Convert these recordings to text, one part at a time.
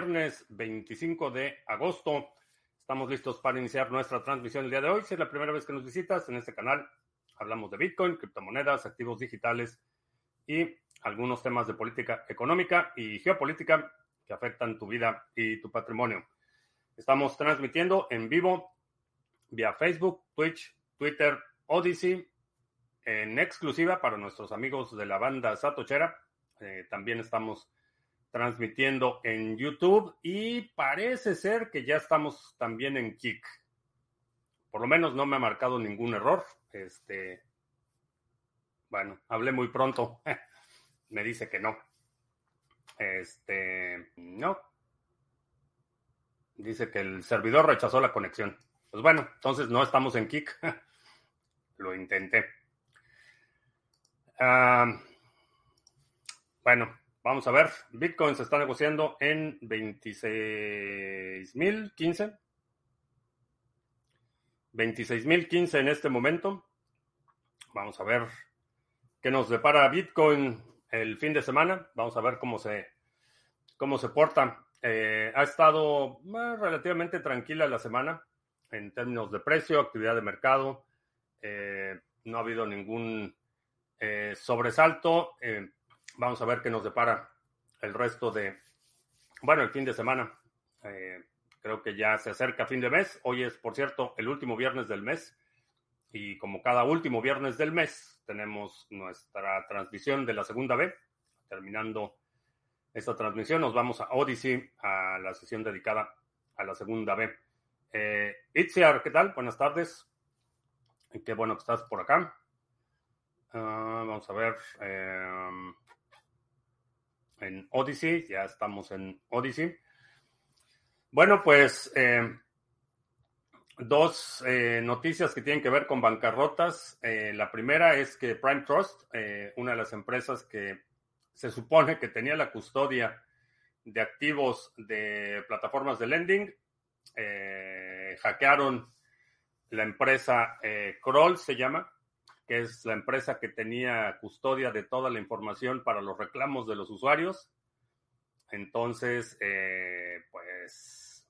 viernes 25 de agosto. Estamos listos para iniciar nuestra transmisión el día de hoy. Si es la primera vez que nos visitas en este canal, hablamos de Bitcoin, criptomonedas, activos digitales y algunos temas de política económica y geopolítica que afectan tu vida y tu patrimonio. Estamos transmitiendo en vivo vía Facebook, Twitch, Twitter, Odyssey, en exclusiva para nuestros amigos de la banda Satochera. Eh, también estamos transmitiendo en YouTube y parece ser que ya estamos también en Kik. Por lo menos no me ha marcado ningún error. Este, bueno, hablé muy pronto. me dice que no. Este, no. Dice que el servidor rechazó la conexión. Pues bueno, entonces no estamos en Kik. Lo intenté. Ah, bueno, Vamos a ver, Bitcoin se está negociando en 26.015. 26.015 en este momento. Vamos a ver qué nos depara Bitcoin el fin de semana. Vamos a ver cómo se, cómo se porta. Eh, ha estado eh, relativamente tranquila la semana en términos de precio, actividad de mercado. Eh, no ha habido ningún sobresalto. Vamos a ver qué nos depara el resto de, bueno, el fin de semana. Eh, creo que ya se acerca fin de mes. Hoy es, por cierto, el último viernes del mes. Y como cada último viernes del mes, tenemos nuestra transmisión de la segunda B. Terminando esta transmisión, nos vamos a Odyssey, a la sesión dedicada a la segunda B. Eh, Itziar, ¿qué tal? Buenas tardes. Qué bueno que estás por acá. Ah, vamos a ver. Eh, en Odyssey, ya estamos en Odyssey. Bueno, pues eh, dos eh, noticias que tienen que ver con bancarrotas. Eh, la primera es que Prime Trust, una de las empresas que se supone que tenía la custodia de activos de plataformas de lending, hackearon la empresa Kroll, se llama, que es la empresa que tenía custodia de toda la información para los reclamos de los usuarios. Entonces, eh, pues...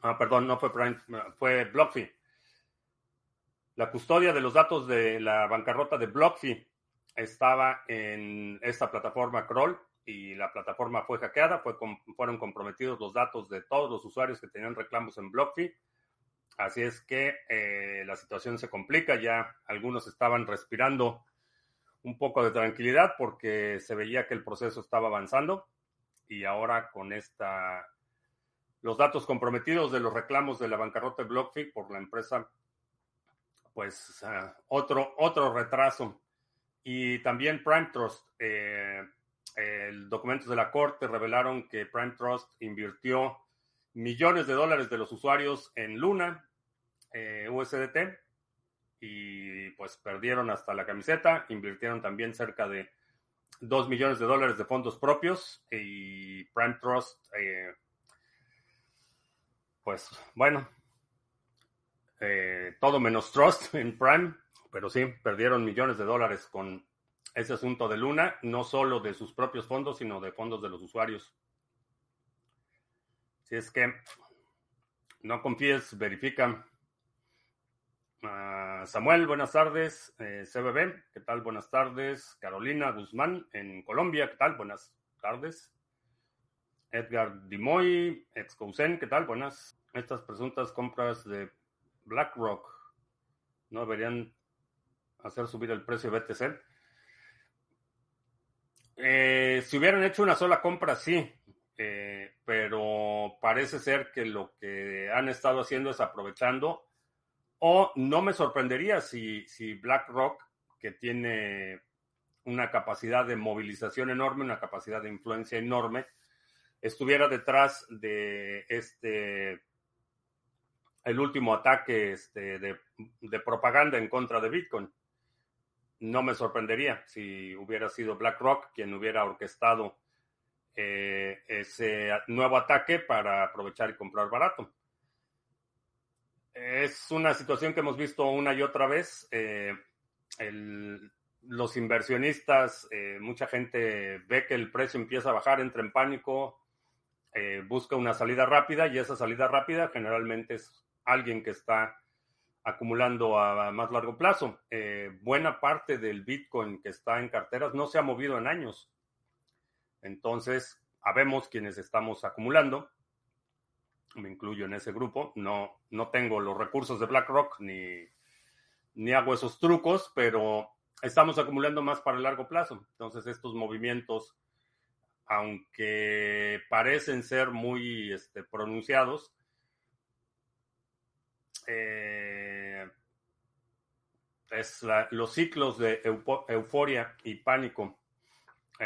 Ah, perdón, no fue Prime, fue BlockFi. La custodia de los datos de la bancarrota de BlockFi estaba en esta plataforma Kroll y la plataforma fue hackeada, fue, fueron comprometidos los datos de todos los usuarios que tenían reclamos en BlockFi Así es que eh, la situación se complica, ya algunos estaban respirando un poco de tranquilidad porque se veía que el proceso estaba avanzando y ahora con esta los datos comprometidos de los reclamos de la bancarrota de BlockFi por la empresa, pues ah, otro, otro retraso. Y también Prime Trust, eh, documentos de la corte revelaron que Prime Trust invirtió millones de dólares de los usuarios en Luna, eh, USDT, y pues perdieron hasta la camiseta, invirtieron también cerca de 2 millones de dólares de fondos propios y Prime Trust, eh, pues bueno, eh, todo menos Trust en Prime, pero sí, perdieron millones de dólares con ese asunto de Luna, no solo de sus propios fondos, sino de fondos de los usuarios. Es que no confíes, verifica. Ah, Samuel, buenas tardes. Eh, CBB, ¿qué tal? Buenas tardes. Carolina Guzmán, en Colombia, ¿qué tal? Buenas tardes. Edgar Dimoy, Excousen, ¿qué tal? Buenas. Estas presuntas compras de BlackRock no deberían hacer subir el precio de BTC. Eh, si hubieran hecho una sola compra, sí. Eh, pero parece ser que lo que han estado haciendo es aprovechando, o no me sorprendería si, si BlackRock, que tiene una capacidad de movilización enorme, una capacidad de influencia enorme, estuviera detrás de este el último ataque este, de, de, propaganda en contra de Bitcoin. No me sorprendería si hubiera sido BlackRock quien hubiera orquestado eh, ese nuevo ataque para aprovechar y comprar barato. Es una situación que hemos visto una y otra vez. Eh, los inversionistas, eh, mucha gente ve que el precio empieza a bajar, entra en pánico, eh, busca una salida rápida y esa salida rápida generalmente es alguien que está acumulando a más largo plazo. Buena parte del Bitcoin que está en carteras no se ha movido en años. Entonces, habemos quienes estamos acumulando. Me incluyo en ese grupo. No, no tengo los recursos de BlackRock ni, ni hago esos trucos, pero estamos acumulando más para el largo plazo. Entonces, estos movimientos, aunque parecen ser muy este, pronunciados, eh, es los ciclos de euforia y pánico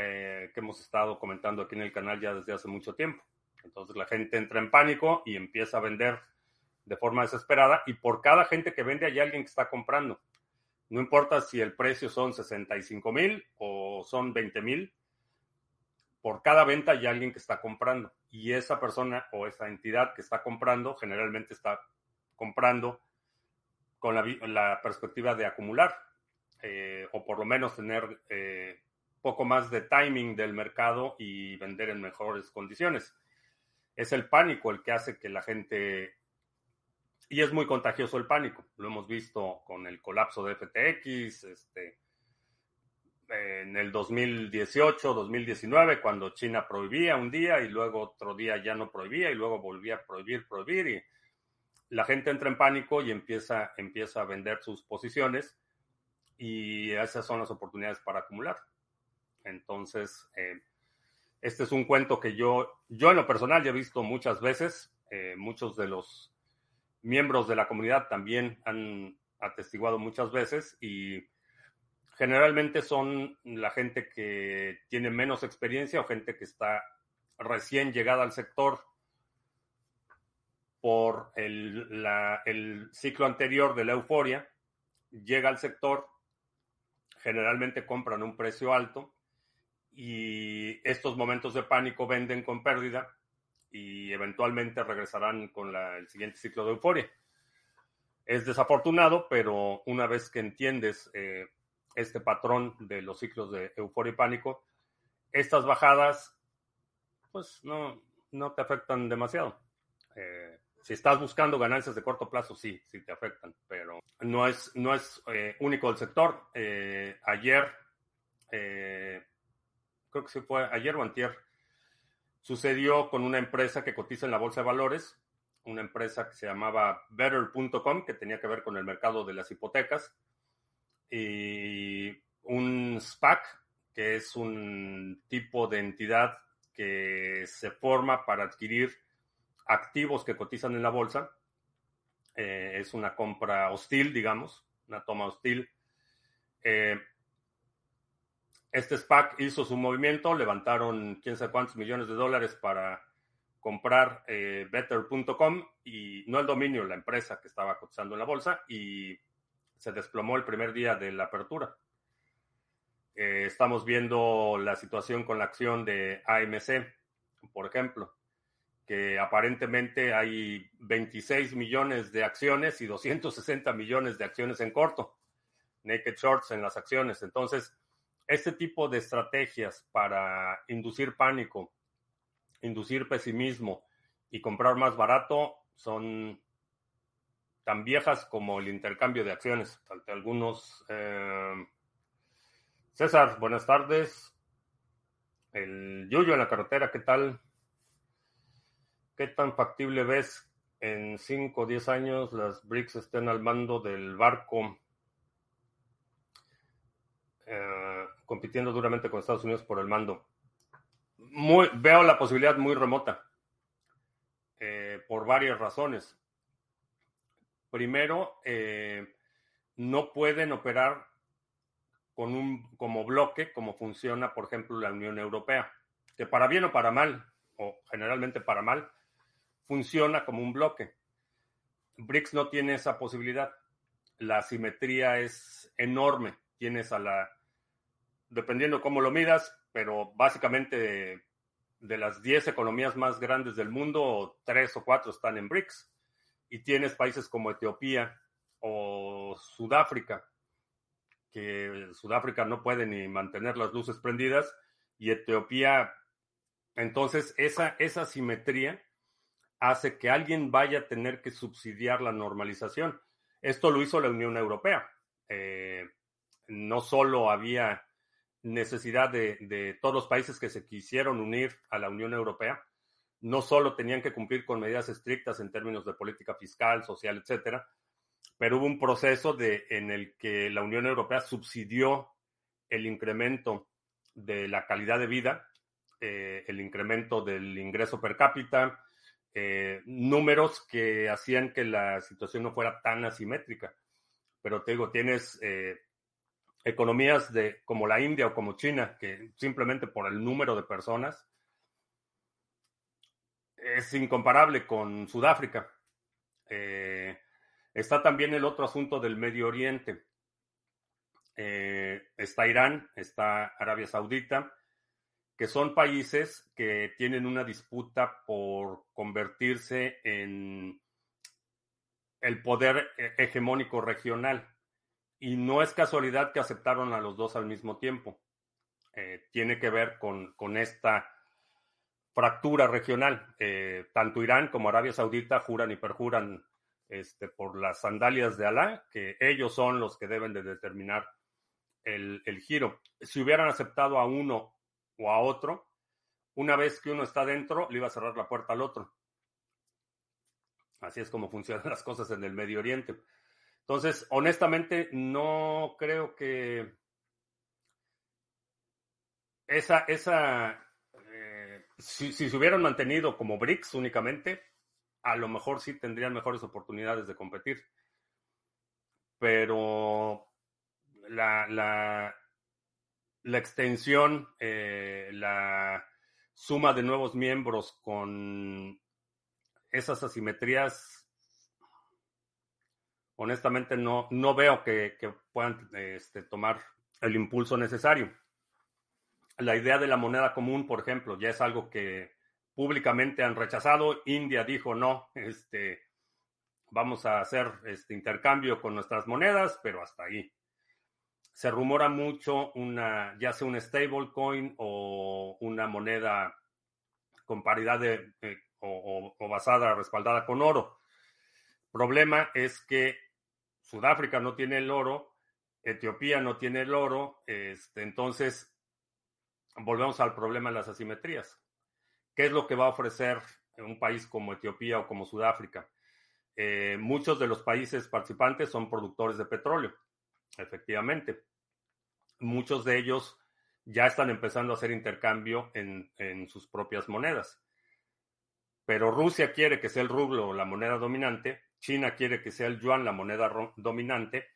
eh, que hemos estado comentando aquí en el canal ya desde hace mucho tiempo. Entonces la gente entra en pánico y empieza a vender de forma desesperada y por cada gente que vende hay alguien que está comprando. No importa si el precio son 65 mil o son 20 mil, por cada venta hay alguien que está comprando y esa persona o esa entidad que está comprando generalmente está comprando con la, perspectiva de acumular eh, o por lo menos tener eh, poco más de timing del mercado y vender en mejores condiciones. Es el pánico el que hace que la gente... Y es muy contagioso el pánico. Lo hemos visto con el colapso de FTX, este, en el 2018, 2019, cuando China prohibía un día y luego otro día ya no prohibía y luego volvía a prohibir, prohibir y la gente entra en pánico y empieza, empieza a vender sus posiciones y esas son las oportunidades para acumular. Entonces, eh, este es un cuento que yo, yo en lo personal ya he visto muchas veces. Eh, muchos de los miembros de la comunidad también han atestiguado muchas veces y generalmente son la gente que tiene menos experiencia o gente que está recién llegada al sector por el, el ciclo anterior de la euforia, llega al sector, generalmente compran un precio alto y estos momentos de pánico venden con pérdida y eventualmente regresarán con el siguiente ciclo de euforia. Es desafortunado, pero una vez que entiendes eh, este patrón de los ciclos de euforia y pánico, estas bajadas pues no, no te afectan demasiado. Eh, si estás buscando ganancias de corto plazo, sí, sí te afectan, pero no es, no es eh, único el sector. ayer creo que se fue ayer o antier, sucedió con una empresa que cotiza en la bolsa de valores, una empresa que se llamaba Better.com, que tenía que ver con el mercado de las hipotecas, y un SPAC, que es un tipo de entidad que se forma para adquirir activos que cotizan en la bolsa. Eh, es una compra hostil, digamos, una toma hostil. Eh, este SPAC hizo su movimiento, levantaron quién sabe cuántos millones de dólares para comprar eh, Better.com y no el dominio, la empresa que estaba cotizando en la bolsa y se desplomó el primer día de la apertura. Eh, estamos viendo la situación con la acción de AMC, por ejemplo, que aparentemente hay 26 millones de acciones y 260 millones de acciones en corto, naked shorts en las acciones. Entonces, este tipo de estrategias para inducir pánico, inducir pesimismo y comprar más barato son tan viejas como el intercambio de acciones. Algunos. Eh, César, buenas tardes. El Yuyo en la carretera, ¿qué tal? ¿Qué tan factible ves en 5 o 10 años las BRICS estén al mando del barco? Eh, compitiendo duramente con Estados Unidos por el mando. Muy, veo la posibilidad muy remota, eh, por varias razones. Primero, eh, no pueden operar como bloque, como funciona, por ejemplo, la Unión Europea, que para bien o para mal, o generalmente para mal, funciona como un bloque. BRICS no tiene esa posibilidad. La simetría es enorme. Tienes a la dependiendo cómo lo midas, pero básicamente de, las 10 economías más grandes del mundo, tres o cuatro están en BRICS. Y tienes países como Etiopía o Sudáfrica, que Sudáfrica no puede ni mantener las luces prendidas y Etiopía Entonces, esa, esa simetría hace que alguien vaya a tener que subsidiar la normalización. Esto lo hizo la Unión Europea. Eh, no solo había necesidad de, todos los países que se quisieron unir a la Unión Europea, no solo tenían que cumplir con medidas estrictas en términos de política fiscal, social, etcétera, pero hubo un proceso de, en el que la Unión Europea subsidió el incremento de la calidad de vida, eh, el incremento del ingreso per cápita, eh, números que hacían que la situación no fuera tan asimétrica. Pero te digo, tienes eh, economías de, como la India o como China, que simplemente por el número de personas es incomparable con Sudáfrica. Eh, está también el otro asunto del Medio Oriente. está Irán, está Arabia Saudita, que son países que tienen una disputa por convertirse en el poder e-, hegemónico regional. Y no es casualidad que aceptaron a los dos al mismo tiempo. Eh, tiene que ver con, esta fractura regional. Eh, tanto Irán como Arabia Saudita juran y perjuran este, por las sandalias de Alá, que ellos son los que deben de determinar el, el giro. Si hubieran aceptado a uno o a otro, una vez que uno está dentro, le iba a cerrar la puerta al otro. Así es como funcionan las cosas en el Medio Oriente. Entonces, honestamente, no creo que esa, esa, eh, si, se hubieran mantenido como BRICS únicamente, a lo mejor sí tendrían mejores oportunidades de competir. Pero la, la, la extensión, eh, la suma de nuevos miembros con esas asimetrías, honestamente no, no veo que, puedan este, tomar el impulso necesario. La idea de la moneda común, por ejemplo, ya es algo que públicamente han rechazado. India dijo no, este, vamos a hacer este intercambio con nuestras monedas, pero hasta ahí se rumora mucho una, ya sea un stablecoin o una moneda con paridad de, o, basada, respaldada con oro. Problema es que Sudáfrica no tiene el oro, Etiopía no tiene el oro, este, entonces volvemos al problema de las asimetrías. ¿Qué es lo que va a ofrecer un país como Etiopía o como Sudáfrica? Eh, muchos de los países participantes son productores de petróleo, efectivamente muchos de ellos ya están empezando a hacer intercambio en, sus propias monedas. Pero Rusia quiere que sea el rublo la moneda dominante, China quiere que sea el yuan la moneda dominante,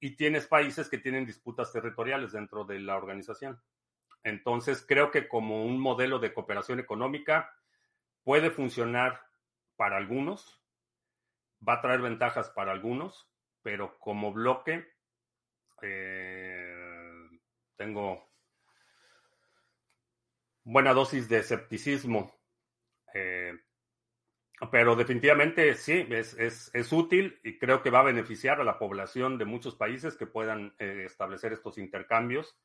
y tienes países que tienen disputas territoriales dentro de la organización. Entonces, creo que como un modelo de cooperación económica puede funcionar para algunos, va a traer ventajas para algunos, pero como bloque, eh, tengo buena dosis de escepticismo. Eh, pero definitivamente sí, es, útil y creo que va a beneficiar a la población de muchos países que puedan eh, establecer estos intercambios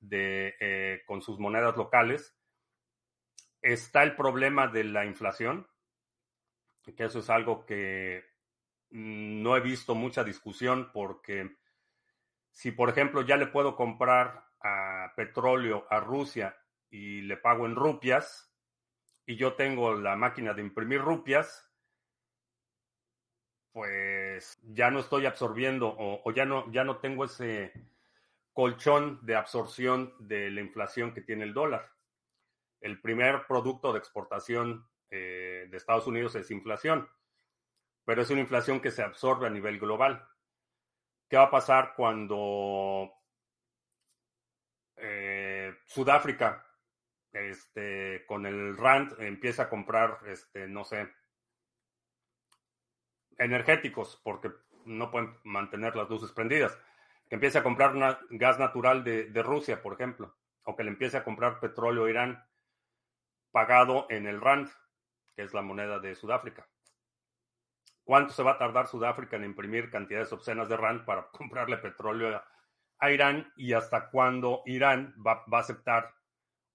de, eh, con sus monedas locales. Está el problema de la inflación, que eso es algo que no he visto mucha discusión porque si, por ejemplo, ya le puedo comprar petróleo a Rusia y le pago en rupias, y yo tengo la máquina de imprimir rupias, pues ya no estoy absorbiendo o, ya, no, ya no tengo ese colchón de absorción de la inflación que tiene el dólar. El primer producto de exportación eh, de Estados Unidos es inflación, pero es una inflación que se absorbe a nivel global. ¿Qué va a pasar cuando eh, Sudáfrica, este, con el RAND, empieza a comprar, este, no sé, energéticos, porque no pueden mantener las luces prendidas? Que empiece a comprar gas natural de, de Rusia, por ejemplo, o que le empiece a comprar petróleo a Irán pagado en el RAND, que es la moneda de Sudáfrica. ¿Cuánto se va a tardar Sudáfrica en imprimir cantidades obscenas de RAND para comprarle petróleo a Irán? ¿Y hasta cuándo Irán va, a aceptar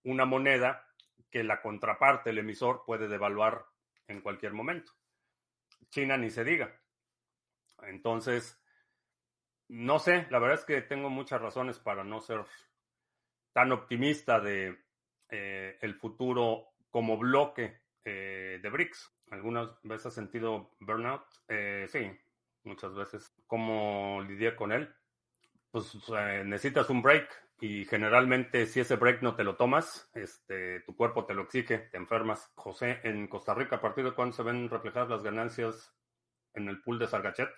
una moneda que la contraparte, el emisor, puede devaluar en cualquier momento. China ni se diga. Entonces, no sé, la verdad es que tengo muchas razones para no ser tan optimista de eh, el futuro como bloque eh, de BRICS. ¿Algunas veces has sentido burnout? Eh, sí, muchas veces. ¿Cómo lidiar con él? Pues necesitas un break y generalmente si ese break no te lo tomas, este, tu cuerpo te lo exige, te enfermas. José, en Costa Rica, ¿a partir de cuándo se ven reflejadas las ganancias en el pool de Sargachet?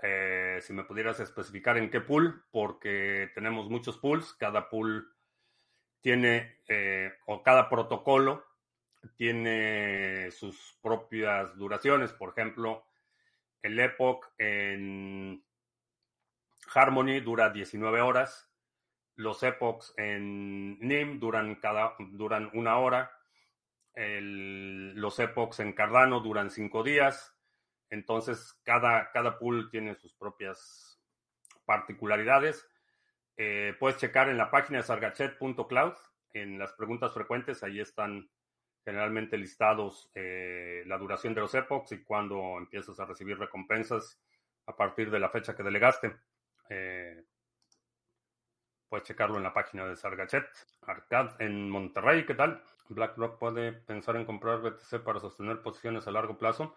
Eh, si me pudieras especificar en qué pool, porque tenemos muchos pools, cada pool tiene, eh, o cada protocolo tiene sus propias duraciones. Por ejemplo, el Epoch en Harmony dura 19 horas. Los Epochs en NIM duran, cada, duran una hora. los Epochs en Cardano duran cinco días. Entonces, cada, cada pool tiene sus propias particularidades. Eh, puedes checar en la página de sargachet.cloud, en las preguntas frecuentes, ahí están generalmente listados eh, la duración de los epochs y cuándo empiezas a recibir recompensas a partir de la fecha que delegaste. Eh, puedes checarlo en la página de Sargachet. Arcad en Monterrey, ¿qué tal? BlackRock puede pensar en comprar BTC para sostener posiciones a largo plazo.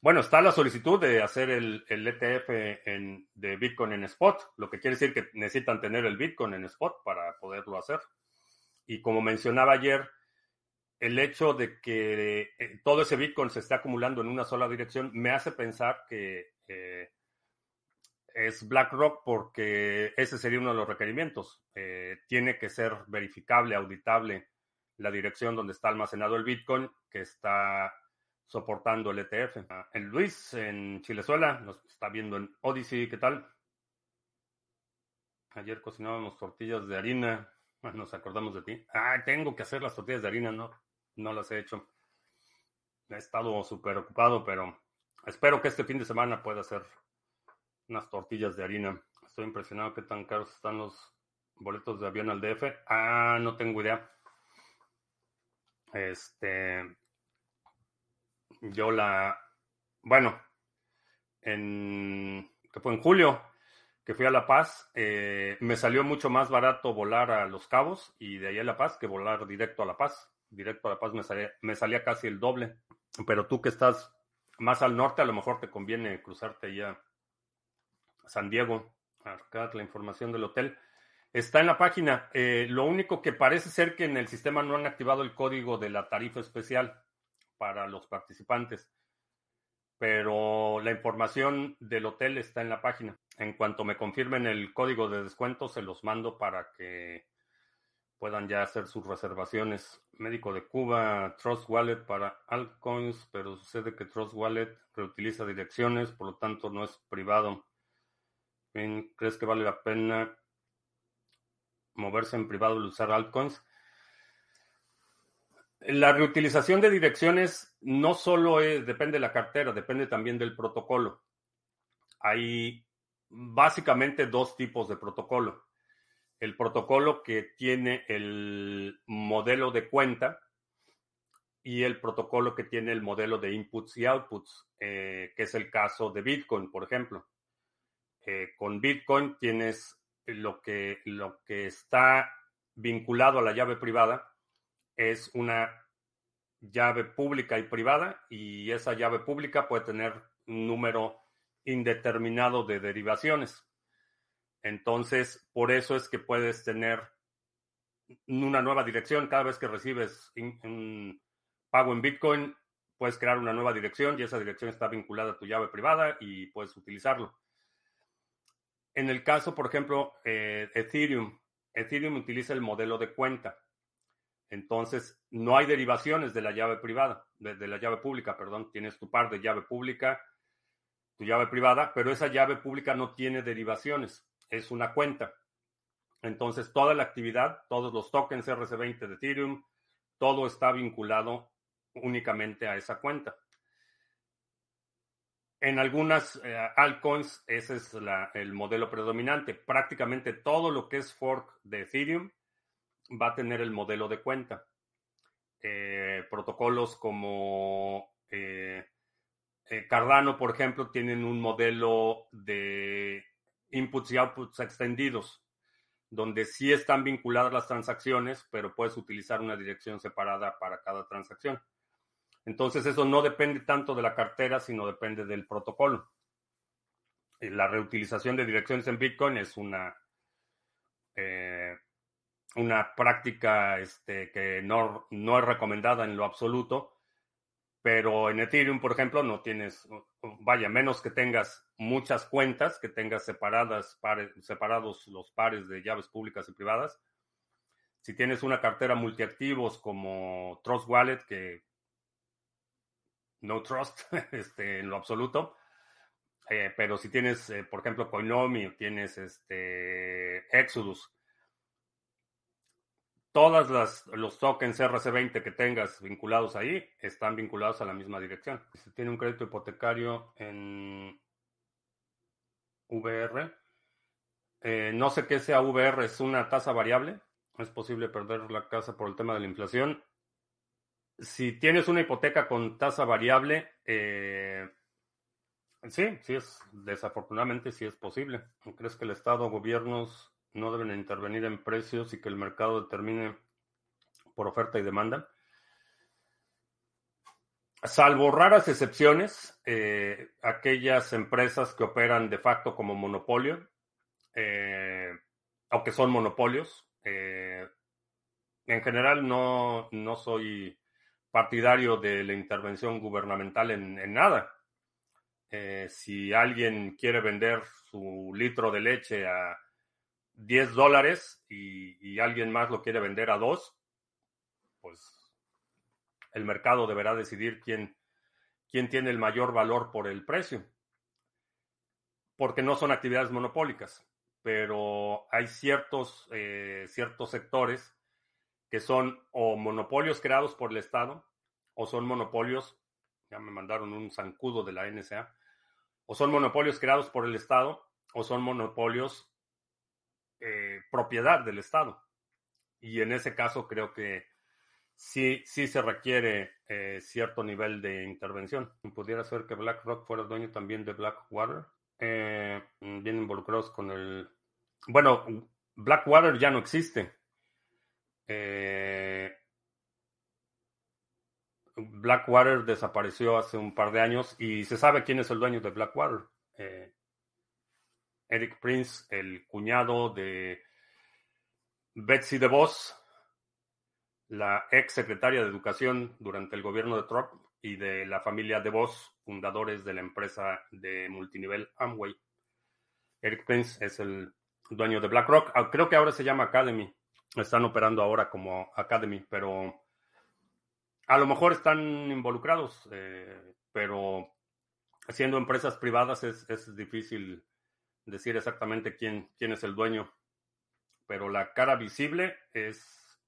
Bueno, está la solicitud de hacer el, ETF en, de Bitcoin en spot, lo que quiere decir que necesitan tener el Bitcoin en spot para poderlo hacer. Y como mencionaba ayer, el hecho de que eh, todo ese Bitcoin se esté acumulando en una sola dirección me hace pensar que eh, es BlackRock porque ese sería uno de los requerimientos. Eh, tiene que ser verificable, auditable la dirección donde está almacenado el Bitcoin que está soportando el ETF. Ah, el Luis en Chilezuela nos está viendo en Odyssey, ¿qué tal? Ayer cocinábamos tortillas de harina, ah, nos acordamos de ti. Ah, tengo que hacer las tortillas de harina, no, no las he hecho. He estado súper ocupado, pero espero que este fin de semana pueda hacer unas tortillas de harina. Estoy impresionado qué tan caros están los boletos de avión al DF. Ah, no tengo idea. Este, yo la, bueno, en, que fue en julio, que fui a La Paz, eh, me salió mucho más barato volar a Los Cabos y de ahí a La Paz que volar directo a La Paz. Directo a La Paz me salía, me salía casi el doble. Pero tú que estás más al norte, a lo mejor te conviene cruzarte ya San Diego. Acá la información del hotel. Está en la página. Eh, lo único que parece ser que en el sistema no han activado el código de la tarifa especial para los participantes. Pero la información del hotel está en la página. En cuanto me confirmen el código de descuento, se los mando para que puedan ya hacer sus reservaciones. Médico de Cuba, Trust Wallet para altcoins, pero sucede que Trust Wallet reutiliza direcciones, por lo tanto no es privado. ¿Crees que vale la pena moverse en privado y usar altcoins? La reutilización de direcciones no solo depende de la cartera, depende también del protocolo. Hay básicamente dos tipos de protocolo. El protocolo que tiene el modelo de cuenta y el protocolo que tiene el modelo de inputs y outputs, eh, que es el caso de Bitcoin, por ejemplo. Eh, con Bitcoin tienes lo que, lo que está vinculado a la llave privada, es una llave pública y privada y esa llave pública puede tener un número indeterminado de derivaciones. Entonces, por eso es que puedes tener una nueva dirección cada vez que recibes un pago en Bitcoin, puedes crear una nueva dirección y esa dirección está vinculada a tu llave privada y puedes utilizarlo. En el caso, por ejemplo, eh, Ethereum, Ethereum utiliza el modelo de cuenta. Entonces, no hay derivaciones de la llave privada, de, la llave pública, perdón. Tienes tu par de llave pública, tu llave privada, pero esa llave pública no tiene derivaciones, es una cuenta. Entonces, toda la actividad, todos los tokens RC20 de Ethereum, todo está vinculado únicamente a esa cuenta. En algunas eh, altcoins, ese es el modelo predominante. Prácticamente todo lo que es fork de Ethereum va a tener el modelo de cuenta. Eh, protocolos como eh, Cardano, por ejemplo, tienen un modelo de inputs y outputs extendidos, donde sí están vinculadas las transacciones, pero puedes utilizar una dirección separada para cada transacción. Entonces, eso no depende tanto de la cartera, sino depende del protocolo. La reutilización de direcciones en Bitcoin es una, una práctica este, que no, no es recomendada en lo absoluto, pero en Ethereum, por ejemplo, no tienes, vaya, menos que tengas muchas cuentas, que tengas separadas, separados los pares de llaves públicas y privadas. Si tienes una cartera multiactivos como Trust Wallet, que no trust este, en lo absoluto, eh, pero si tienes, eh, por ejemplo, Coinomi tienes este, Exodus, todas las, los tokens RC20 que tengas vinculados ahí están vinculados a la misma dirección. Si tiene un crédito hipotecario en VR, eh, no sé qué sea VR, es una tasa variable. Es posible perder la casa por el tema de la inflación. Si tienes una hipoteca con tasa variable, eh, sí, sí es, desafortunadamente sí es posible. ¿Crees que el Estado, gobiernos no deben intervenir en precios y que el mercado determine por oferta y demanda. Salvo raras excepciones, eh, aquellas empresas que operan de facto como monopolio, eh, o que son monopolios, eh, en general no, no, soy partidario de la intervención gubernamental en, nada. si alguien quiere vender su litro de leche a 10 dólares y, alguien más lo quiere vender a 2, pues el mercado deberá decidir quién, quién tiene el mayor valor por el precio. Porque no son actividades monopólicas, pero hay ciertos, eh, ciertos sectores que son o monopolios creados por el Estado o son monopolios, ya me mandaron un zancudo de la NSA, o son monopolios creados por el Estado o son monopolios eh, propiedad del Estado. Y en ese caso creo que sí, sí se requiere eh, cierto nivel de intervención. Pudiera ser que BlackRock fuera dueño también de Blackwater, eh, bien involucrados con el... Bueno, Blackwater ya no existe. Blackwater desapareció hace un par de años y se sabe quién es el dueño de Blackwater. Eric Prince, el cuñado de Betsy DeVos, la ex secretaria de Educación durante el gobierno de Trump, y de la familia DeVos, fundadores de la empresa de multinivel Amway. Eric Prince es el dueño de BlackRock. Ah, creo que ahora se llama Academy. Están operando ahora como Academy, pero a lo mejor están involucrados, eh, pero siendo empresas privadas es, es difícil decir exactamente quién, quién es el dueño, pero la cara visible es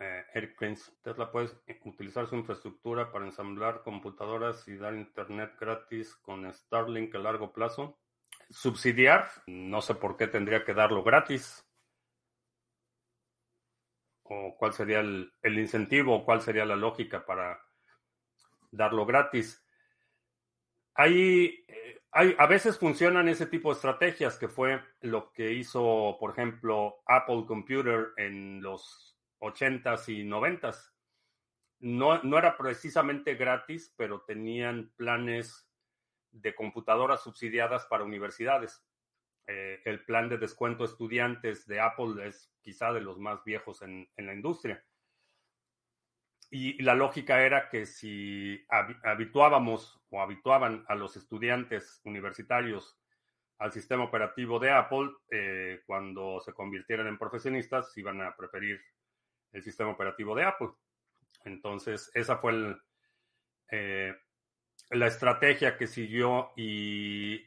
eh, Eric Prince. Tesla puede utilizar su infraestructura para ensamblar computadoras y dar internet gratis con Starlink a largo plazo. Subsidiar, no sé por qué tendría que darlo gratis. O cuál sería el, el incentivo, o cuál sería la lógica para darlo gratis. Hay a veces funcionan ese tipo de estrategias, que fue lo que hizo, por ejemplo, Apple Computer en los 80s y 90s. No, no era precisamente gratis, pero tenían planes de computadoras subsidiadas para universidades. Eh, el plan de descuento estudiantes de Apple es quizá de los más viejos en la industria. Y la lógica era que si habituábamos o habituaban a los estudiantes universitarios al sistema operativo de Apple, eh, cuando se convirtieran en profesionistas, iban a preferir el sistema operativo de Apple. Entonces, esa fue eh, la estrategia que siguió y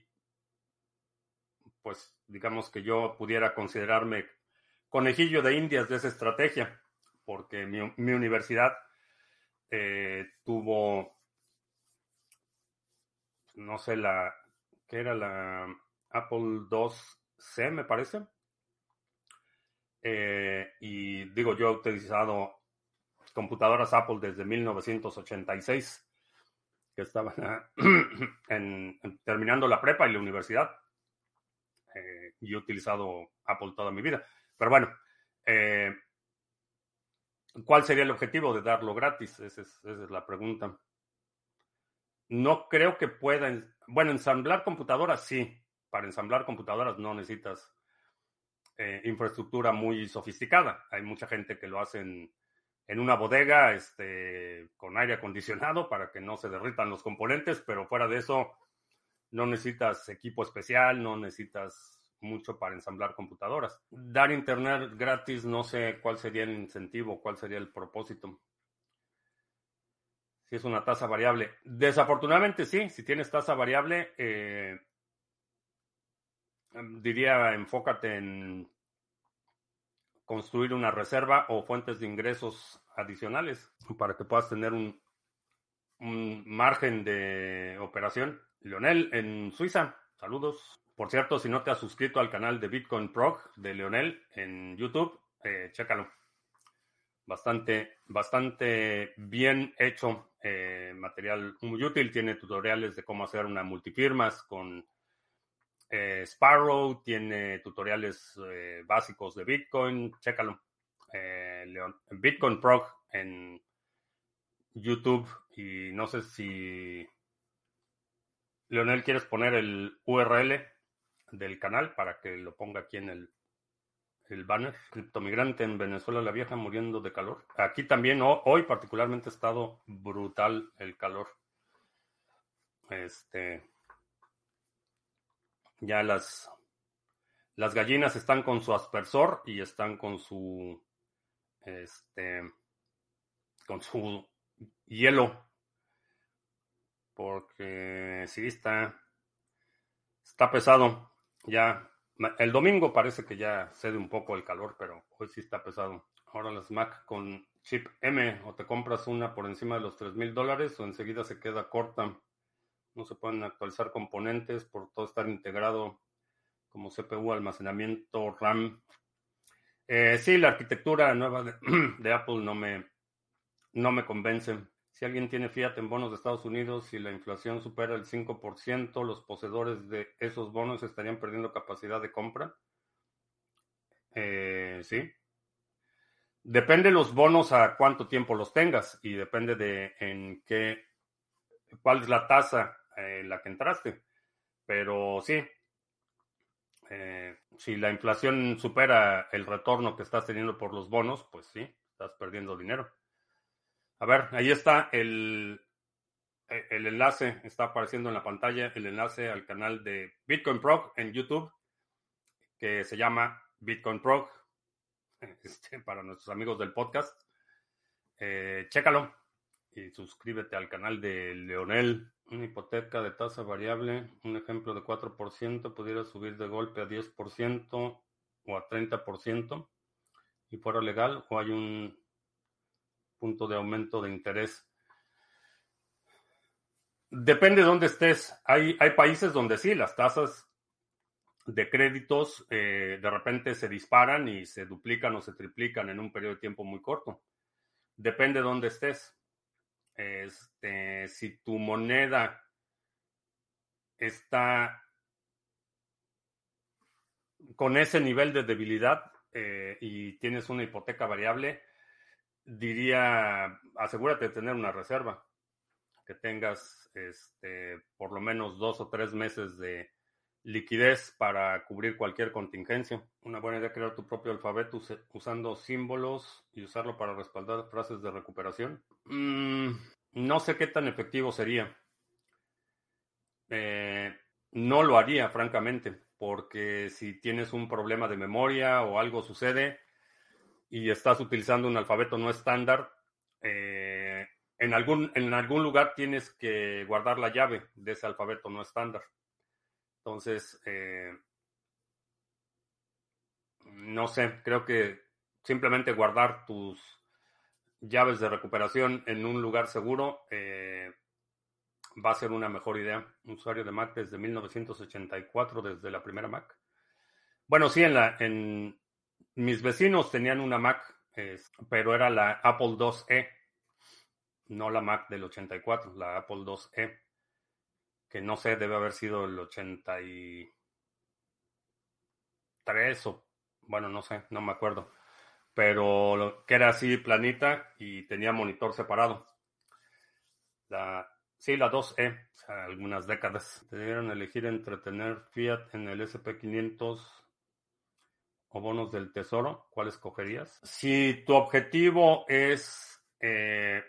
pues digamos que yo pudiera considerarme conejillo de indias de esa estrategia, porque mi universidad eh, tuvo, no sé, la, que era la Apple 2C, me parece. Eh, y digo, yo he utilizado computadoras Apple desde 1986, que estaban terminando la prepa y la universidad. Eh, y he utilizado Apple toda mi vida. Pero bueno, eh, ¿cuál sería el objetivo de darlo gratis? Esa es, esa es la pregunta. No creo que puedan, bueno, ensamblar computadoras sí, para ensamblar computadoras no necesitas eh, infraestructura muy sofisticada. Hay mucha gente que lo hace en, una bodega este, con aire acondicionado para que no se derritan los componentes, pero fuera de eso no necesitas equipo especial, no necesitas mucho para ensamblar computadoras. Dar internet gratis, no sé cuál sería el incentivo, cuál sería el propósito. Si es una tasa variable. Desafortunadamente sí, si tienes tasa variable, eh, Em, diría enfócate en construir una reserva o fuentes de ingresos adicionales para que puedas tener un, un margen de operación. Leonel en Suiza, saludos. Por cierto, si no te has suscrito al canal de Bitcoin Prog de Leonel en YouTube, eh, chécalo. Bastante, bastante bien hecho, eh, material muy útil. Tiene tutoriales de cómo hacer una multifirmas con eh, Sparrow tiene tutoriales eh, básicos de Bitcoin, chécalo. Eh, Bitcoin Prog en YouTube y no sé si Leonel quieres poner el URL del canal para que lo ponga aquí en el, el banner. Criptomigrante en Venezuela la vieja muriendo de calor. Aquí también hoy particularmente ha estado brutal el calor. Este ya las, las gallinas están con su aspersor y están con su, este, con su hielo. Porque sí está, está pesado. Ya, el domingo parece que ya cede un poco el calor, pero hoy sí está pesado. Ahora las Mac con chip M, o te compras una por encima de los 3 mil dólares o enseguida se queda corta no se pueden actualizar componentes por todo estar integrado como CPU, almacenamiento, RAM. Eh, sí, la arquitectura nueva de, Apple no me, no me convence. Si alguien tiene Fiat en bonos de Estados Unidos y la inflación supera el 5%, los poseedores de esos bonos estarían perdiendo capacidad de compra. Eh, sí. Depende los bonos a cuánto tiempo los tengas y depende de en qué, cuál es la tasa en la que entraste. Pero sí, eh, si la inflación supera el retorno que estás teniendo por los bonos, pues sí, estás perdiendo dinero. A ver, ahí está el, el enlace, está apareciendo en la pantalla el enlace al canal de Bitcoin Prog en YouTube, que se llama Bitcoin Prog, este, para nuestros amigos del podcast. Eh, chécalo y suscríbete al canal de Leonel. Una hipoteca de tasa variable, un ejemplo de 4%, pudiera subir de golpe a 10% o a 30% y fuera legal o hay un punto de aumento de interés. Depende de dónde estés. Hay, hay países donde sí, las tasas de créditos eh, de repente se disparan y se duplican o se triplican en un periodo de tiempo muy corto. Depende de dónde estés. Este, si tu moneda está con ese nivel de debilidad eh, y tienes una hipoteca variable, diría, asegúrate de tener una reserva, que tengas este, por lo menos dos o tres meses de liquidez para cubrir cualquier contingencia. Una buena idea crear tu propio alfabeto usando símbolos y usarlo para respaldar frases de recuperación. Mm, no sé qué tan efectivo sería. Eh, no lo haría, francamente, porque si tienes un problema de memoria o algo sucede y estás utilizando un alfabeto no estándar, eh, en, algún, en algún lugar tienes que guardar la llave de ese alfabeto no estándar. Entonces, eh, no sé, creo que simplemente guardar tus llaves de recuperación en un lugar seguro eh, va a ser una mejor idea. Un usuario de Mac desde 1984, desde la primera Mac. Bueno, sí, en, la, mis vecinos tenían una Mac, pero era la Apple IIe, no la Mac del 84, la Apple IIe, que no sé, debe haber sido el 83 o, bueno, no sé, no me acuerdo, pero que era así planita y tenía monitor separado. La, sí, la 2E, o sea, algunas décadas. Debieron elegir entre tener Fiat en el SP500 o bonos del tesoro, ¿cuál escogerías? Si tu objetivo es eh,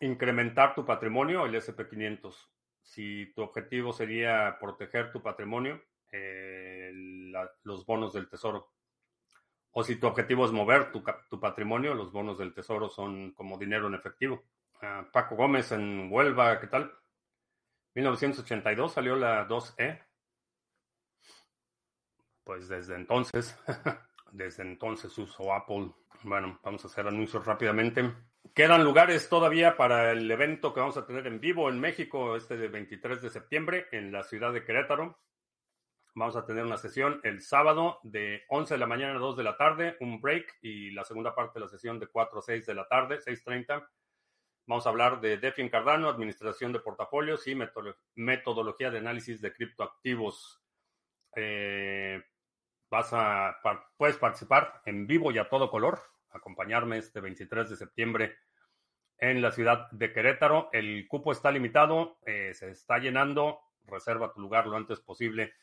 incrementar tu patrimonio, el SP500. Si tu objetivo sería proteger tu patrimonio, eh, los bonos del tesoro. O si tu objetivo es mover tu, patrimonio, los bonos del tesoro son como dinero en efectivo. Ah, Paco Gómez en Huelva, ¿qué tal? 1982 salió la 2E. Pues desde entonces, desde entonces uso Apple. Bueno, vamos a hacer anuncios rápidamente. Quedan lugares todavía para el evento que vamos a tener en vivo en México este 23 de septiembre en la ciudad de Querétaro. Vamos a tener una sesión el sábado de 11 de la mañana a 2 de la tarde, un break y la segunda parte de la sesión de 4 a 6 de la tarde, 6.30. Vamos a hablar de DeFi Cardano, administración de portafolios y metodología de análisis de criptoactivos. Eh, vas a, puedes participar en vivo y a todo color, acompañarme este 23 de septiembre en la ciudad de Querétaro. El cupo está limitado, eh, se está llenando. Reserva tu lugar lo antes posible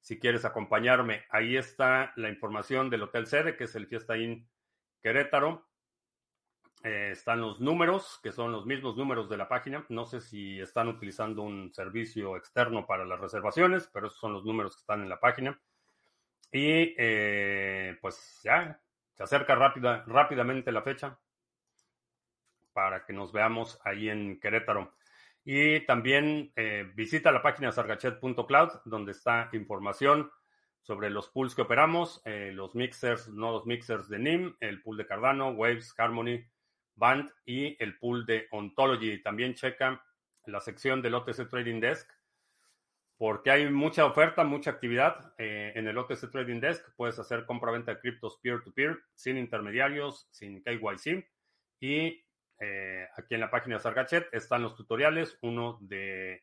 si quieres acompañarme. Ahí está la información del hotel sede, que es el Fiesta Inn Querétaro. Eh, están los números, que son los mismos números de la página. No sé si están utilizando un servicio externo para las reservaciones, pero esos son los números que están en la página. Y eh, pues ya, se acerca rápida, rápidamente la fecha para que nos veamos ahí en Querétaro. Y también eh, visita la página sargachet.cloud, donde está información sobre los pools que operamos, los mixers, nodos mixers de NIM, el pool de Cardano, Waves, Harmony, Band y el pool de Ontology. También checa la sección del OTC Trading Desk porque hay mucha oferta, mucha actividad eh, en el OTC Trading Desk. Puedes hacer compra-venta de criptos peer-to-peer sin intermediarios, sin KYC. Y eh, aquí en la página de Sargachet están los tutoriales. Uno de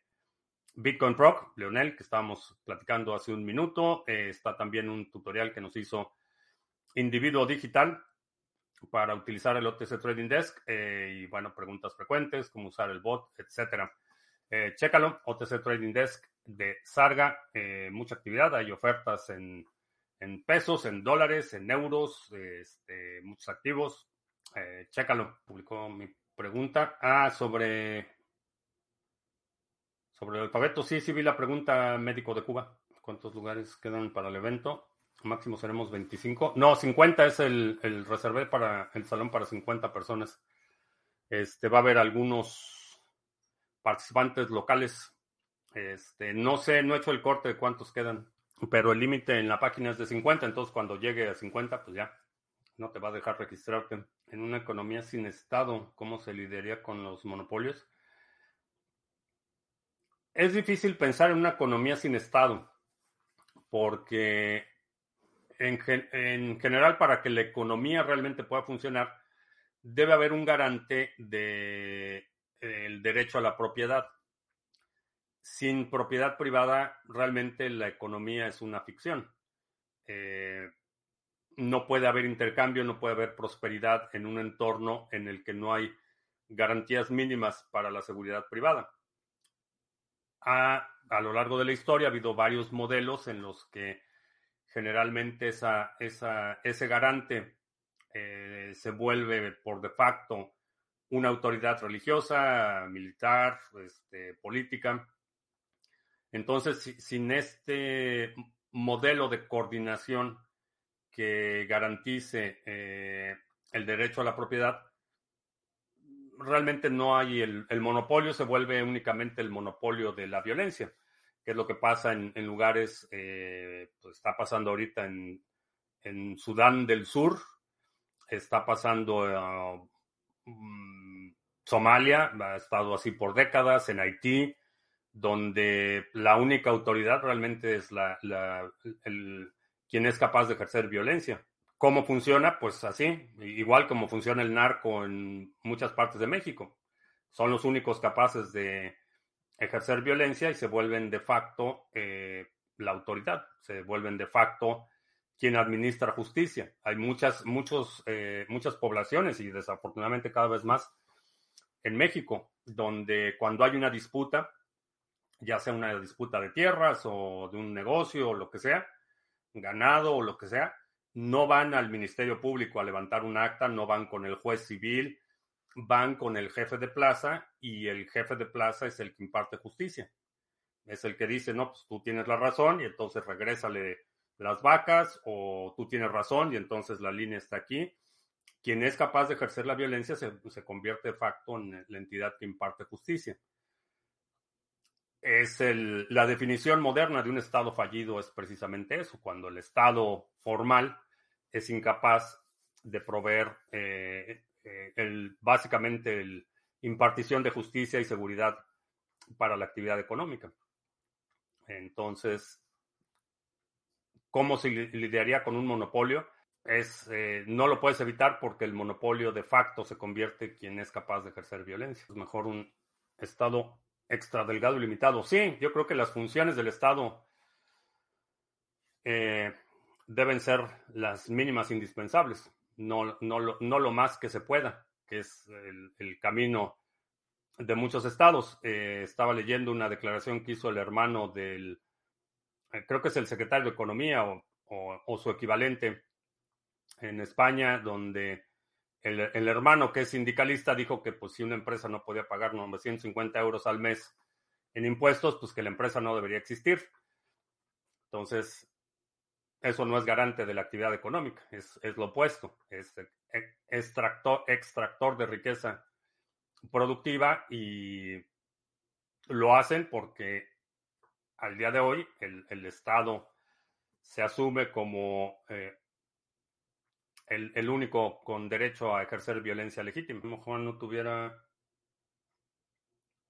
Bitcoin Proc, Leonel, que estábamos platicando hace un minuto. Eh, está también un tutorial que nos hizo Individuo Digital, para utilizar el OTC Trading Desk eh, y, bueno, preguntas frecuentes, cómo usar el bot, etcétera. Eh, chécalo, OTC Trading Desk de Sarga, eh, mucha actividad, hay ofertas en, en, pesos, en dólares, en euros, este, muchos activos. Eh, chécalo, publicó mi pregunta. Ah, sobre, sobre el alfabeto, sí, sí vi la pregunta médico de Cuba. ¿Cuántos lugares quedan para el evento? Máximo seremos 25. No, 50 es el, el reservé para el salón para 50 personas. Este va a haber algunos participantes locales. Este, no sé, no he hecho el corte de cuántos quedan, pero el límite en la página es de 50, entonces cuando llegue a 50, pues ya no te va a dejar registrarte. En una economía sin Estado, ¿cómo se lidiaría con los monopolios? Es difícil pensar en una economía sin Estado, porque en, general, para que la economía realmente pueda funcionar, debe haber un garante del de, derecho a la propiedad. Sin propiedad privada, realmente la economía es una ficción. Eh, no puede haber intercambio, no puede haber prosperidad en un entorno en el que no hay garantías mínimas para la seguridad privada. a lo largo de la historia ha habido varios modelos en los que generalmente esa, esa, ese garante eh, se vuelve por de facto una autoridad religiosa, militar, este, política. Entonces, sin este modelo de coordinación que garantice eh, el derecho a la propiedad, realmente no hay el, monopolio, se vuelve únicamente el monopolio de la violencia que es lo que pasa en, lugares, eh, pues está pasando ahorita en, Sudán del Sur, está pasando en mm, Somalia, ha estado así por décadas, en Haití, donde la única autoridad realmente es la, quien es capaz de ejercer violencia. ¿Cómo funciona? Pues así, igual como funciona el narco en muchas partes de México. Son los únicos capaces de ejercer violencia y se vuelven de facto eh, la autoridad, se vuelven de facto quien administra justicia. Hay muchas, muchos, eh, muchas poblaciones y desafortunadamente cada vez más en México, donde cuando hay una disputa, ya sea una disputa de tierras o de un negocio o lo que sea, ganado o lo que sea, no van al Ministerio Público a levantar un acta, no van con el juez civil, van con el jefe de plaza y el jefe de plaza es el que imparte justicia. Es el que dice, no, pues tú tienes la razón y entonces regrésale las vacas o tú tienes razón y entonces la línea está aquí. Quien es capaz de ejercer la violencia se, se convierte de facto en la entidad que imparte justicia. Es el, la definición moderna de un Estado fallido es precisamente eso, cuando el Estado formal es incapaz de proveer eh, eh, el, básicamente el impartición de justicia y seguridad para la actividad económica. Entonces, ¿cómo se lidiaría con un monopolio? Es, eh, no lo puedes evitar porque el monopolio de facto se convierte en quien es capaz de ejercer violencia. Es mejor un Estado extra delgado y limitado. Sí, yo creo que las funciones del Estado eh, deben ser las mínimas indispensables, no, no, lo, no lo más que se pueda, que es el, camino de muchos estados. Eh, estaba leyendo una declaración que hizo el hermano del, creo que es el secretario de Economía o, su equivalente en España, donde el, hermano que es sindicalista dijo que pues si una empresa no podía pagar 950 euros al mes en impuestos, pues que la empresa no debería existir. Entonces, eso no es garante de la actividad económica, es, lo opuesto, es extractor, extractor de riqueza productiva y lo hacen porque al día de hoy el, Estado se asume como eh, el, único con derecho a ejercer violencia legítima. Como Juan no tuviera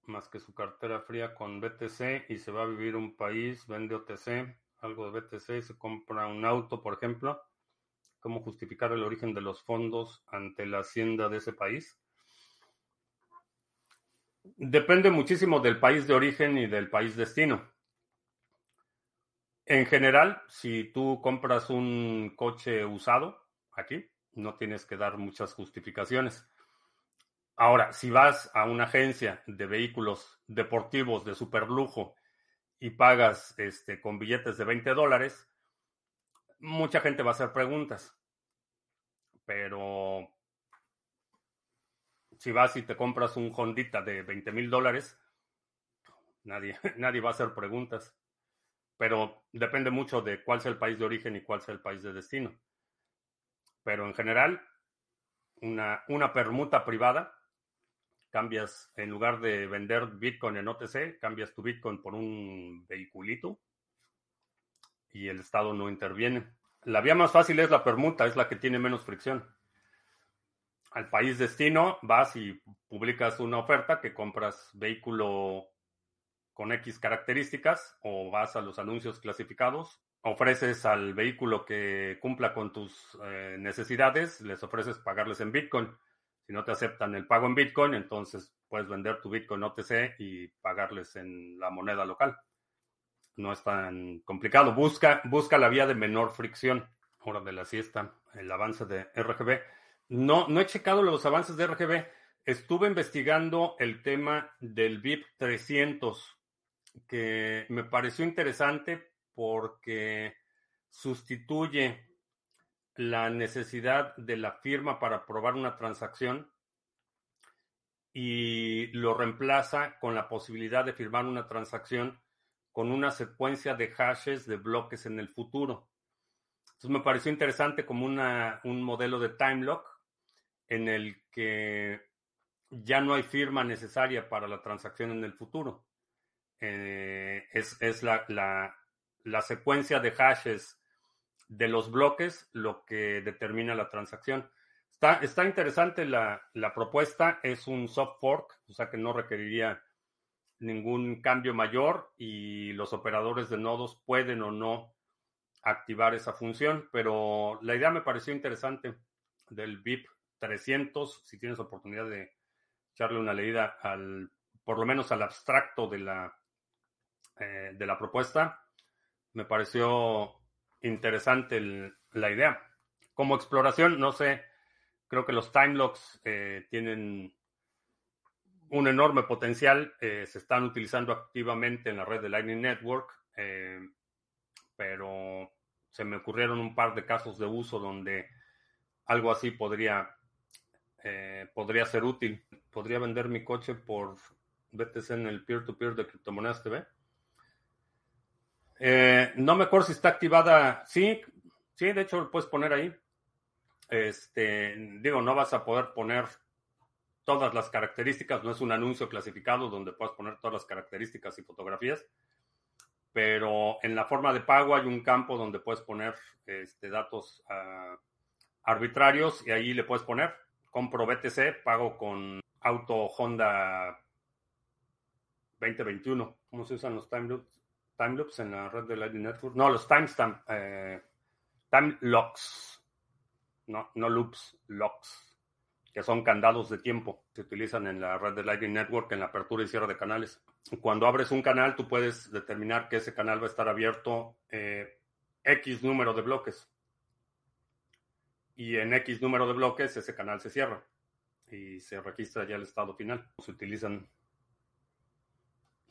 más que su cartera fría con BTC y se va a vivir un país, vende OTC algo de BTC se compra un auto, por ejemplo, ¿cómo justificar el origen de los fondos ante la hacienda de ese país? Depende muchísimo del país de origen y del país destino. En general, si tú compras un coche usado aquí, no tienes que dar muchas justificaciones. Ahora, si vas a una agencia de vehículos deportivos de superlujo y pagas este, con billetes de 20 dólares, mucha gente va a hacer preguntas. Pero si vas y te compras un Hondita de 20 mil dólares, nadie, nadie va a hacer preguntas. Pero depende mucho de cuál sea el país de origen y cuál sea el país de destino. Pero en general, una, una permuta privada cambias, en lugar de vender Bitcoin en OTC, cambias tu Bitcoin por un vehiculito y el Estado no interviene. La vía más fácil es la permuta, es la que tiene menos fricción. Al país destino vas y publicas una oferta que compras vehículo con X características o vas a los anuncios clasificados, ofreces al vehículo que cumpla con tus eh, necesidades, les ofreces pagarles en Bitcoin si no te aceptan el pago en Bitcoin, entonces puedes vender tu Bitcoin OTC y pagarles en la moneda local. No es tan complicado. Busca, busca la vía de menor fricción. Hora de la siesta, el avance de RGB. No, no he checado los avances de RGB. Estuve investigando el tema del VIP 300, que me pareció interesante porque sustituye la necesidad de la firma para aprobar una transacción y lo reemplaza con la posibilidad de firmar una transacción con una secuencia de hashes de bloques en el futuro. Entonces me pareció interesante como una, un modelo de time lock en el que ya no hay firma necesaria para la transacción en el futuro. Eh, es, es la, la, la, secuencia de hashes de los bloques lo que determina la transacción. Está, está interesante la, propuesta, es un soft fork, o sea que no requeriría ningún cambio mayor y los operadores de nodos pueden o no activar esa función, pero la idea me pareció interesante del VIP 300, si tienes oportunidad de echarle una leída al, por lo menos al abstracto de la, eh, de la propuesta, me pareció interesante la idea. Como exploración, no sé, creo que los time locks eh, tienen un enorme potencial, eh, se están utilizando activamente en la red de Lightning Network, pero se me ocurrieron un par de casos de uso donde algo así podría, podría ser útil. Podría vender mi coche por BTC en el peer-to-peer de Criptomonedas TV. Eh, no me acuerdo si está activada. Sí, sí, de hecho lo puedes poner ahí. Este, digo, no vas a poder poner todas las características, no es un anuncio clasificado donde puedas poner todas las características y fotografías, pero en la forma de pago hay un campo donde puedes poner este, datos uh, arbitrarios y ahí le puedes poner compro BTC, pago con auto Honda 2021. ¿Cómo se usan los time loops, time loops en la red de Lightning Network? No, los timestamp, eh, time locks. No, no loops, locks, que son candados de tiempo. Se utilizan en la red de Lightning Network en la apertura y cierre de canales. Cuando abres un canal, tú puedes determinar que ese canal va a estar abierto eh, X número de bloques. Y en X número de bloques ese canal se cierra y se registra ya el estado final. Se utilizan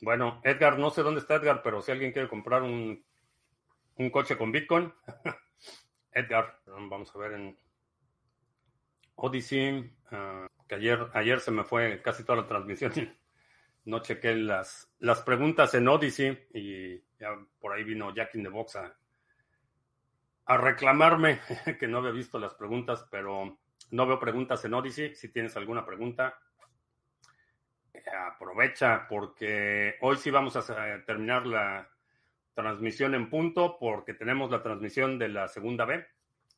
bueno, Edgar, no sé dónde está Edgar, pero si alguien quiere comprar un, un coche con Bitcoin, Edgar, vamos a ver en Odyssey, ah, que ayer, ayer se me fue casi toda la transmisión. No chequé las, las preguntas en Odyssey y ya por ahí vino Jack in the Box a reclamarme que no había visto las preguntas, pero no veo preguntas en Odyssey. Si tienes alguna pregunta, aprovecha porque hoy sí vamos a terminar la transmisión en punto porque tenemos la transmisión de la segunda B.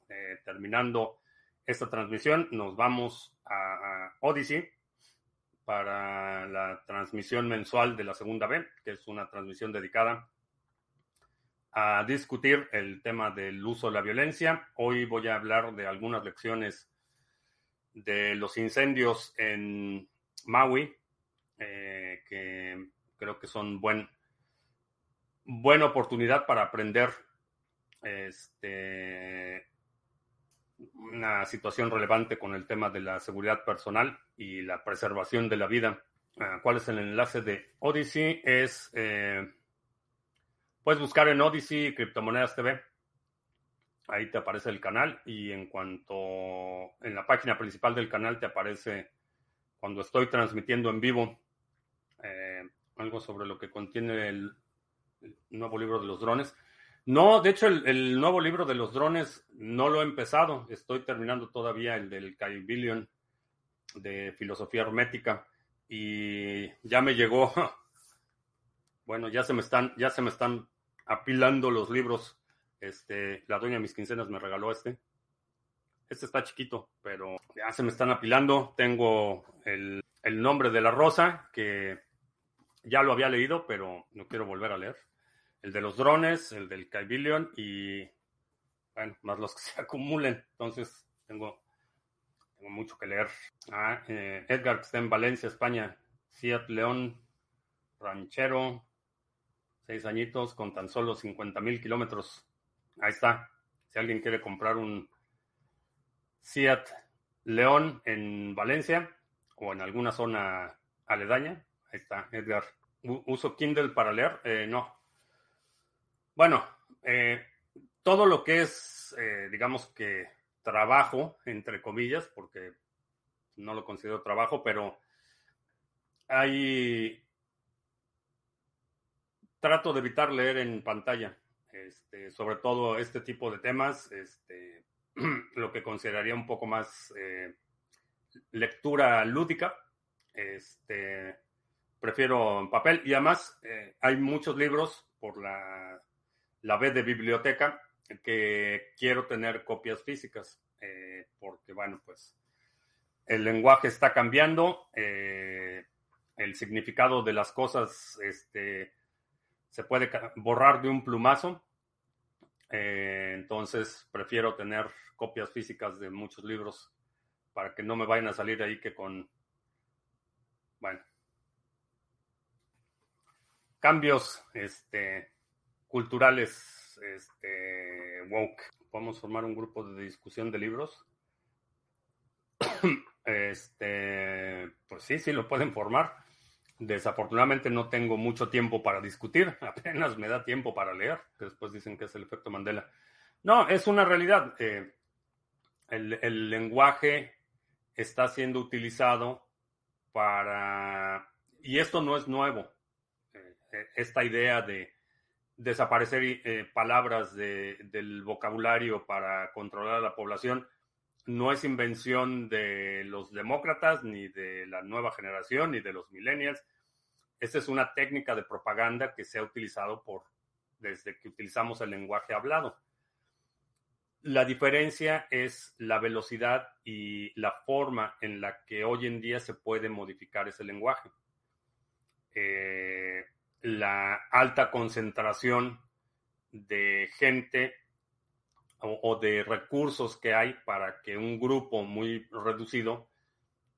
Eh, terminando esta transmisión, nos vamos a, Odyssey para la transmisión mensual de la segunda B, que es una transmisión dedicada a discutir el tema del uso de la violencia. Hoy voy a hablar de algunas lecciones de los incendios en Maui, eh, que creo que son buen, buena oportunidad para aprender este, una situación relevante con el tema de la seguridad personal y la preservación de la vida. Ah, ¿Cuál es el enlace de Odyssey? Es, eh, puedes buscar en Odyssey Criptomonedas TV. Ahí te aparece el canal y en cuanto en la página principal del canal te aparece cuando estoy transmitiendo en vivo eh, algo sobre lo que contiene el, nuevo libro de los drones. No, de hecho, el, nuevo libro de los drones no lo he empezado. Estoy terminando todavía el del Billion de filosofía hermética y ya me llegó. Bueno, ya se me están, ya se me están apilando los libros. Este, la dueña de mis quincenas me regaló este. Este está chiquito, pero ya se me están apilando. Tengo el, el nombre de la rosa, que ya lo había leído, pero no quiero volver a leer. El de los drones, el del Kybillion y, bueno, más los que se acumulen. Entonces, tengo, tengo mucho que leer. Ah, eh, Edgar, que está en Valencia, España. Fiat León, ranchero, seis añitos, con tan solo 50 mil kilómetros. Ahí está. Si alguien quiere comprar un Fiat León en Valencia o en alguna zona aledaña, Ahí está, Edgar. ¿Uso Kindle para leer? Eh, no. Bueno, eh, todo lo que es, eh, digamos que trabajo, entre comillas, porque no lo considero trabajo, pero hay... Trato de evitar leer en pantalla, este, sobre todo este tipo de temas, este, lo que consideraría un poco más lectura lúdica. Este, prefiero papel. Y además eh, hay muchos libros por la, la B de biblioteca que quiero tener copias físicas eh, porque bueno pues el lenguaje está cambiando eh, el significado de las cosas este se puede borrar de un plumazo. Entonces prefiero tener copias físicas de muchos libros para que no me vayan a salir ahí que con, bueno, cambios este, culturales este, woke. Podemos formar un grupo de discusión de libros. Este, pues sí, sí lo pueden formar. Desafortunadamente no tengo mucho tiempo para discutir, apenas me da tiempo para leer, después dicen que es el efecto Mandela. No, es una realidad. Eh, el, lenguaje está siendo utilizado para... Y esto no es nuevo. Eh, esta idea de desaparecer eh, palabras de, del vocabulario para controlar a la población no es invención de los demócratas, ni de la nueva generación, ni de los millennials. Esta es una técnica de propaganda que se ha utilizado por, desde que utilizamos el lenguaje hablado. La diferencia es la velocidad y la forma en la que hoy en día se puede modificar ese lenguaje. Eh, la alta concentración de gente o, de recursos que hay para que un grupo muy reducido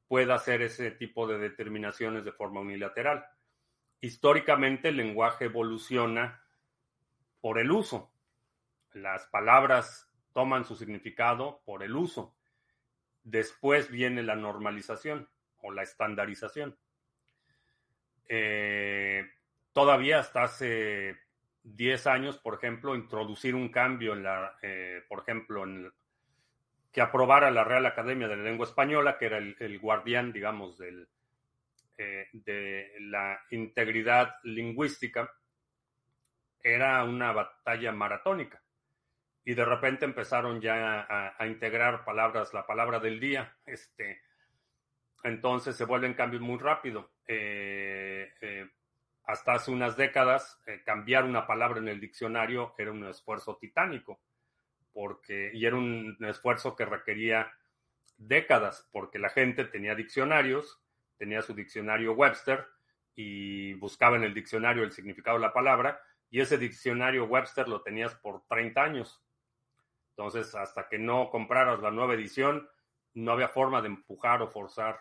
pueda hacer ese tipo de determinaciones de forma unilateral. Históricamente el lenguaje evoluciona por el uso. Las palabras toman su significado por el uso. Después viene la normalización o la estandarización. Eh, todavía hasta hace 10 años, por ejemplo, introducir un cambio en la, eh, por ejemplo, en que aprobara la Real Academia de la Lengua Española, que era el, guardián, digamos, del, eh, de la integridad lingüística, era una batalla maratónica. Y de repente empezaron ya a, integrar palabras, la palabra del día. Este, entonces se vuelven cambios muy rápido. Eh, hasta hace unas décadas, eh, cambiar una palabra en el diccionario era un esfuerzo titánico, porque, y era un esfuerzo que requería décadas, porque la gente tenía diccionarios, tenía su diccionario Webster y buscaba en el diccionario el significado de la palabra, y ese diccionario Webster lo tenías por 30 años. Entonces, hasta que no compraras la nueva edición, no había forma de empujar o forzar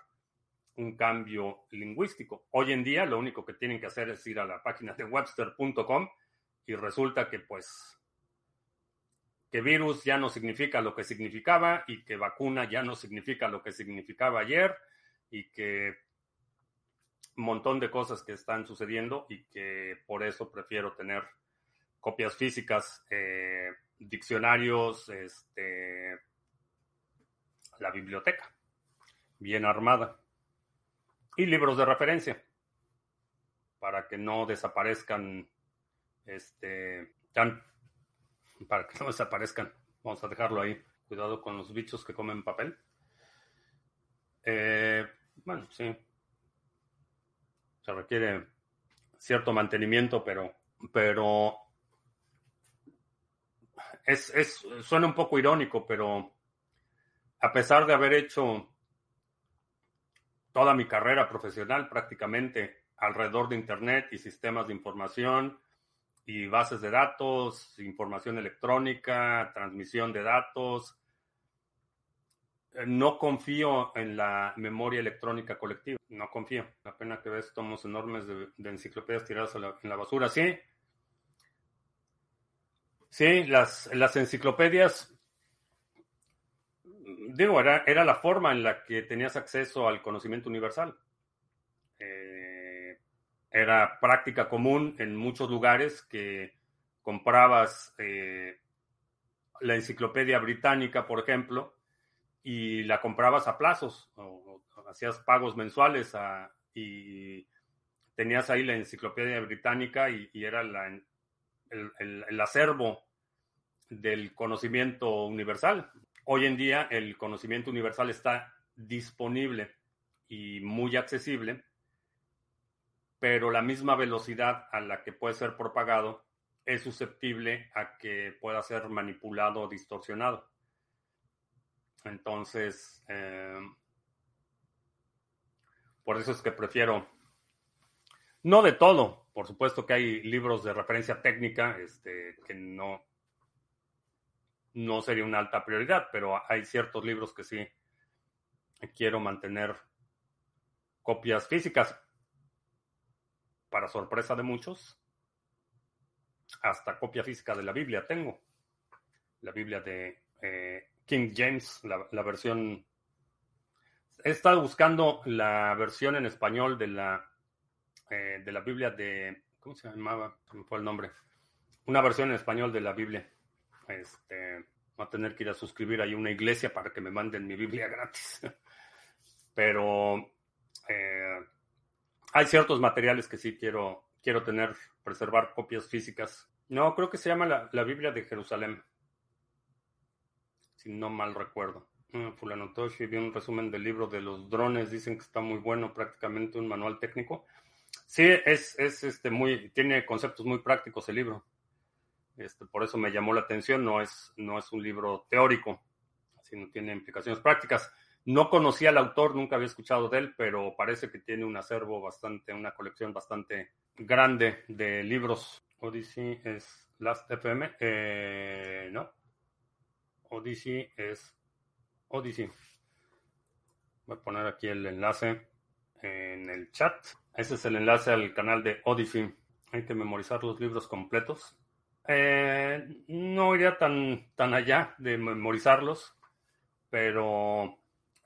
un cambio lingüístico. Hoy en día lo único que tienen que hacer es ir a la página de webster.com y resulta que pues que virus ya no significa lo que significaba y que vacuna ya no significa lo que significaba ayer y que un montón de cosas que están sucediendo y que por eso prefiero tener copias físicas, eh, diccionarios, este, la biblioteca bien armada y libros de referencia para que no desaparezcan, este, para que no desaparezcan. Vamos a dejarlo ahí. Cuidado con los bichos que comen papel. Eh, bueno, sí. Se requiere cierto mantenimiento, pero, pero es, es, suena un poco irónico, pero a pesar de haber hecho toda mi carrera profesional prácticamente alrededor de Internet y sistemas de información y bases de datos, información electrónica, transmisión de datos. No confío en la memoria electrónica colectiva, no confío. La pena que ves tomos enormes de, enciclopedias tiradas en la basura, sí. Sí, las, las enciclopedias digo, era, era, la forma en la que tenías acceso al conocimiento universal. Eh, era práctica común en muchos lugares que comprabas eh, la enciclopedia británica, por ejemplo, y la comprabas a plazos, o, hacías pagos mensuales y tenías ahí la enciclopedia británica y, era el acervo del conocimiento universal. Hoy en día el conocimiento universal está disponible y muy accesible, pero la misma velocidad a la que puede ser propagado es susceptible a que pueda ser manipulado o distorsionado. Entonces, eh, por eso es que prefiero, no de todo, por supuesto que hay libros de referencia técnica este, que no, no sería una alta prioridad, pero hay ciertos libros que sí quiero mantener copias físicas. Para sorpresa de muchos, hasta copia física de la Biblia tengo. La Biblia de eh, King James, la, versión... He estado buscando la versión en español de la, eh, de la Biblia de... ¿Cómo se llamaba? me fue el nombre. Una versión en español de la Biblia. Este, voy a tener que ir a suscribir ahí una iglesia para que me manden mi Biblia gratis. Pero eh, hay ciertos materiales que sí quiero, quiero tener, preservar copias físicas. No, creo que se llama la, la Biblia de Jerusalén si no mal recuerdo. Mm, Fulano Toshi vi un resumen del libro de los drones, dicen que está muy bueno, prácticamente un manual técnico. Sí, es, es este muy, tiene conceptos muy prácticos el libro. Este, por eso me llamó la atención, no es, no es un libro teórico, sino tiene implicaciones prácticas. No conocía al autor, nunca había escuchado de él, pero parece que tiene un acervo bastante, una colección bastante grande de libros. Odyssey es Last FM, eh, no, Odyssey es Odyssey. Voy a poner aquí el enlace en el chat. Ese es el enlace al canal de Odyssey. Hay que memorizar los libros completos. Eh, no iría tan, tan allá de memorizarlos, pero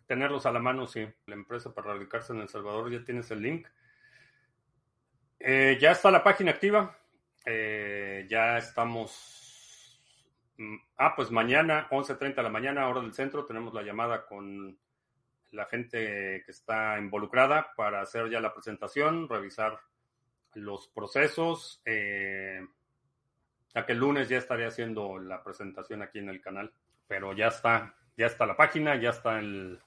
tenerlos a la mano, sí. La empresa para radicarse en El Salvador, ya tienes el link. Eh, ya está la página activa. Eh, ya estamos Mm, ah, pues mañana, 11.30 de la mañana, hora del centro, tenemos la llamada con la gente que está involucrada para hacer ya la presentación, revisar los procesos. Que el lunes ya estaré haciendo la presentación aquí en el canal, pero ya está, ya está la página, ya está el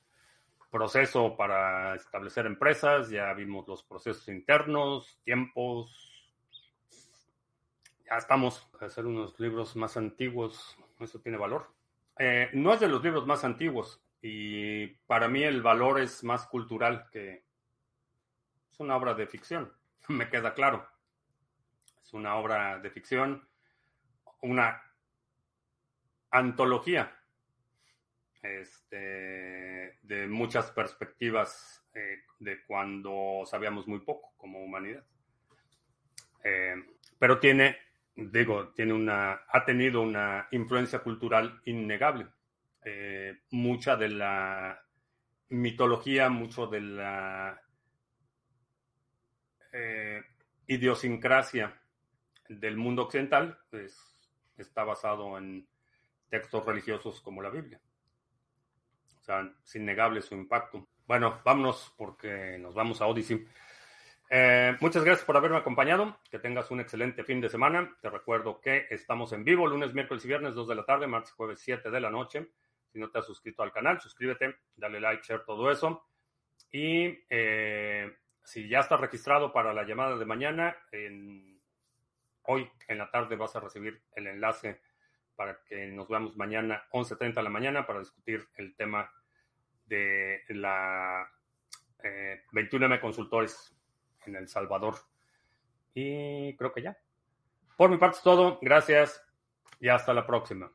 proceso para establecer empresas, ya vimos los procesos internos, tiempos, ya estamos hacer unos libros más antiguos, eso tiene valor. Eh, no es de los libros más antiguos y para mí el valor es más cultural que es una obra de ficción, me queda claro. Es una obra de ficción, una antología este, de muchas perspectivas eh, de cuando sabíamos muy poco como humanidad. Eh, pero tiene digo, tiene una, ha tenido una influencia cultural innegable. Eh, mucha de la mitología, mucho de la idiosincrasia del mundo occidental pues, está basado en textos religiosos como la Biblia. O sea, es innegable su impacto. Bueno, vámonos porque nos vamos a Odyssey. Eh, muchas gracias por haberme acompañado. Que tengas un excelente fin de semana. Te recuerdo que estamos en vivo lunes, miércoles y viernes, 2 de la tarde, martes, jueves, 7 de la noche. Si no te has suscrito al canal, suscríbete, dale like, share, todo eso. Y eh, si ya estás registrado para la llamada de mañana, hoy en la tarde vas a recibir el enlace para que nos veamos mañana 11.30 de la mañana para discutir el tema de la 21M eh, Consultores en El Salvador. Y creo que ya. Por mi parte es todo. Gracias y hasta la próxima.